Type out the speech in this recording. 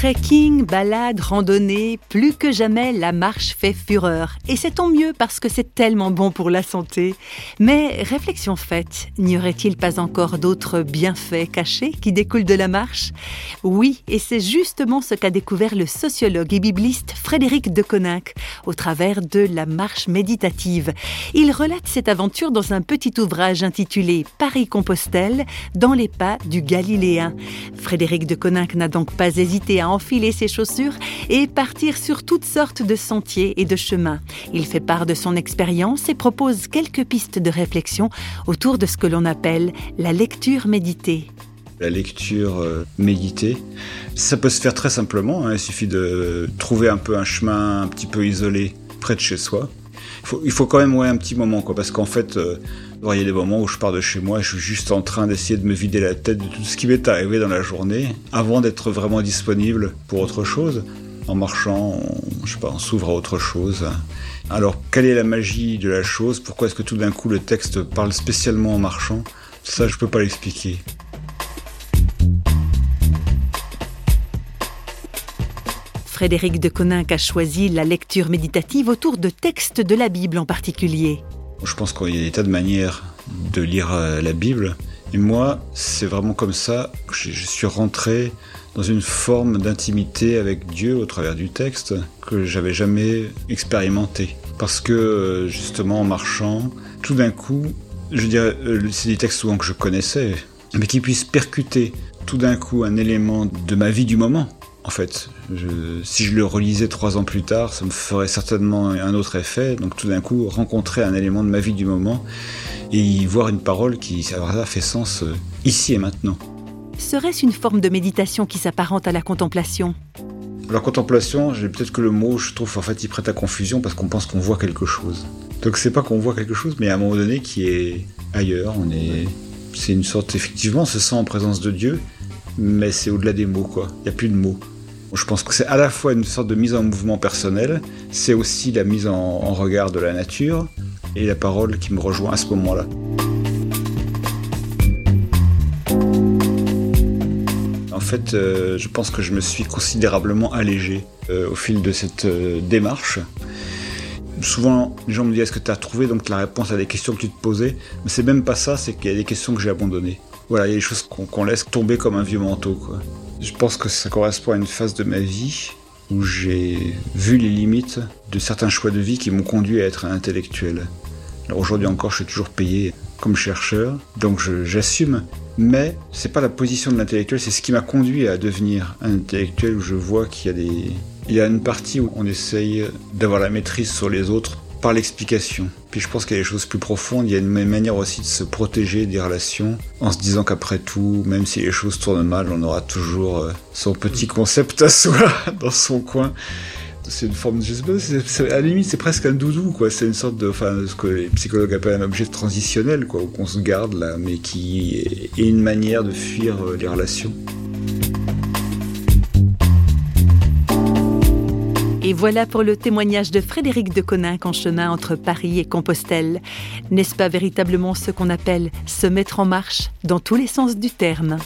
Trekking, balade, randonnée, plus que jamais la marche fait fureur. Et c'est tant mieux parce que c'est tellement bon pour la santé. Mais réflexion faite, n'y aurait-il pas encore d'autres bienfaits cachés qui découlent de la marche? Oui, et c'est justement ce qu'a découvert le sociologue et bibliste Frédéric de Coninck au travers de la marche méditative. Il relate cette aventure dans un petit ouvrage intitulé Paris-Compostelle dans les pas du Galiléen. Frédéric de Coninck n'a donc pas hésité à enfiler ses chaussures et partir sur toutes sortes de sentiers et de chemins. Il fait part de son expérience et propose quelques pistes de réflexion autour de ce que l'on appelle la lecture méditée. La lecture euh, méditée, ça peut se faire très simplement. Hein. Il suffit de trouver un peu un chemin un petit peu isolé près de chez soi. Il faut, quand même ouais, un petit moment, quoi, parce qu'en fait, euh, il y a des moments où je pars de chez moi, je suis juste en train d'essayer de me vider la tête de tout ce qui m'est arrivé dans la journée, avant d'être vraiment disponible pour autre chose. En marchant, on, je sais pas, on s'ouvre à autre chose. Alors, quelle est la magie de la chose? Pourquoi est-ce que tout d'un coup le texte parle spécialement en marchant? Ça, je peux pas l'expliquer. Frédéric de Coninck a choisi la lecture méditative autour de textes de la Bible en particulier. Je pense qu'il y a des tas de manières de lire euh, la Bible. Et moi, c'est vraiment comme ça que je suis rentré dans une forme d'intimité avec Dieu au travers du texte que j'avais jamais expérimenté. Parce que euh, justement en marchant, tout d'un coup, je dirais, euh, c'est des textes souvent que je connaissais, mais qui puissent percuter tout d'un coup un élément de ma vie du moment. En fait, si je le relisais trois ans plus tard, ça me ferait certainement un autre effet. Donc tout d'un coup, rencontrer un élément de ma vie du moment et y voir une parole qui ça fait sens euh, ici et maintenant. Serait-ce une forme de méditation qui s'apparente à la contemplation? La contemplation, j'ai peut-être que le mot, je trouve en fait, il prête à confusion parce qu'on pense qu'on voit quelque chose. Donc c'est pas qu'on voit quelque chose, mais à un moment donné qui est ailleurs. On est, c'est une sorte effectivement, on se sent en présence de Dieu, mais c'est au-delà des mots quoi. Il n'y a plus de mots. Je pense que c'est à la fois une sorte de mise en mouvement personnel, c'est aussi la mise en, regard de la nature et la parole qui me rejoint à ce moment-là. En fait, euh, je pense que je me suis considérablement allégé euh, au fil de cette euh, démarche. Souvent, les gens me disent est-ce que tu as trouvé? Donc la réponse à des questions que tu te posais Mais c'est même pas ça, c'est qu'il y a des questions que j'ai abandonnées. Voilà, il y a des choses qu'on laisse tomber comme un vieux manteau. Je pense que ça correspond à une phase de ma vie où j'ai vu les limites de certains choix de vie qui m'ont conduit à être un intellectuel. Alors aujourd'hui encore, je suis toujours payé comme chercheur, donc j'assume. Mais c'est pas la position de l'intellectuel, c'est ce qui m'a conduit à devenir intellectuel où je vois qu'il y a une partie où on essaye d'avoir la maîtrise sur les autres par l'explication. Puis je pense qu'il y a des choses plus profondes, il y a une manière aussi de se protéger des relations en se disant qu'après tout, même si les choses tournent mal, on aura toujours euh, son petit concept à soi dans son coin. C'est une forme, je sais pas, à la limite c'est presque un doudou quoi. C'est une sorte de, enfin, ce que les psychologues appellent un objet transitionnel quoi, qu'on se garde là, mais qui est une manière de fuir euh, les relations. Et voilà pour le témoignage de Frédéric de Coninck en chemin entre Paris et Compostelle. N'est-ce pas véritablement ce qu'on appelle se mettre en marche dans tous les sens du terme?